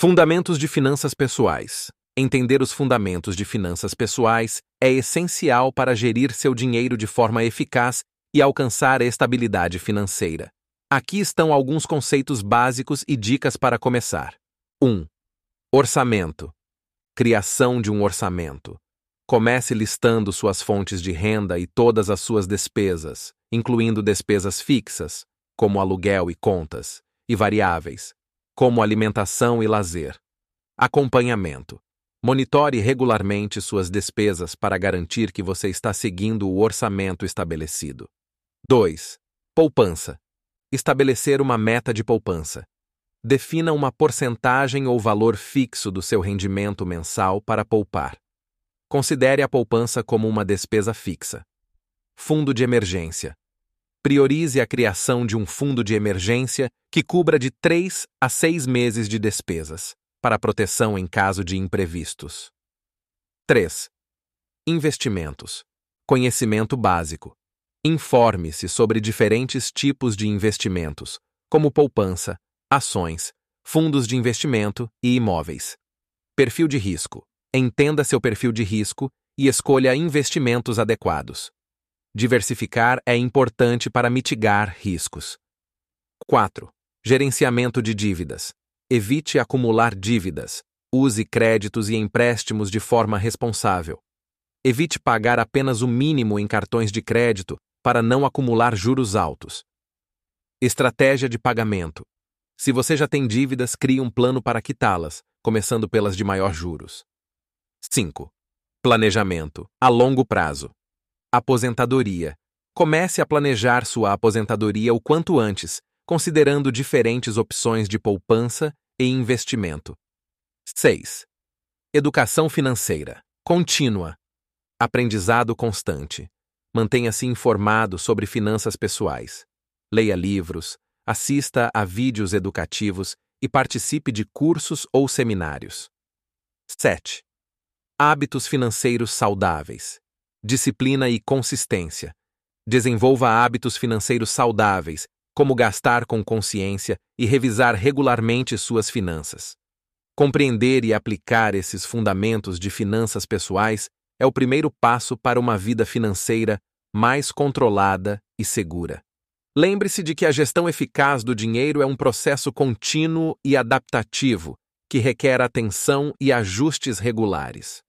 Fundamentos de finanças pessoais. Entender os fundamentos de finanças pessoais é essencial para gerir seu dinheiro de forma eficaz e alcançar a estabilidade financeira. Aqui estão alguns conceitos básicos e dicas para começar. 1. Orçamento. Criação de um orçamento. Comece listando suas fontes de renda e todas as suas despesas, incluindo despesas fixas, como aluguel e contas, e variáveis, como alimentação e lazer. Acompanhamento. Monitore regularmente suas despesas para garantir que você está seguindo o orçamento estabelecido. 2. Poupança. Estabelecer uma meta de poupança. Defina uma porcentagem ou valor fixo do seu rendimento mensal para poupar. Considere a poupança como uma despesa fixa. Fundo de emergência. Priorize a criação de um fundo de emergência que cubra de 3 a 6 meses de despesas, para proteção em caso de imprevistos. 3. Investimentos. Conhecimento básico. Informe-se sobre diferentes tipos de investimentos, como poupança, ações, fundos de investimento e imóveis. Perfil de risco. Entenda seu perfil de risco e escolha investimentos adequados. Diversificar é importante para mitigar riscos. 4. Gerenciamento de dívidas. Evite acumular dívidas. Use créditos e empréstimos de forma responsável. Evite pagar apenas o mínimo em cartões de crédito para não acumular juros altos. Estratégia de pagamento. Se você já tem dívidas, crie um plano para quitá-las, começando pelas de maior juros. 5. Planejamento a longo prazo. Aposentadoria. Comece a planejar sua aposentadoria o quanto antes, considerando diferentes opções de poupança e investimento. 6. Educação financeira contínua. Aprendizado constante. Mantenha-se informado sobre finanças pessoais. Leia livros, assista a vídeos educativos e participe de cursos ou seminários. 7. Hábitos financeiros saudáveis. Disciplina e consistência. Desenvolva hábitos financeiros saudáveis, como gastar com consciência e revisar regularmente suas finanças. Compreender e aplicar esses fundamentos de finanças pessoais é o primeiro passo para uma vida financeira mais controlada e segura. Lembre-se de que a gestão eficaz do dinheiro é um processo contínuo e adaptativo que requer atenção e ajustes regulares.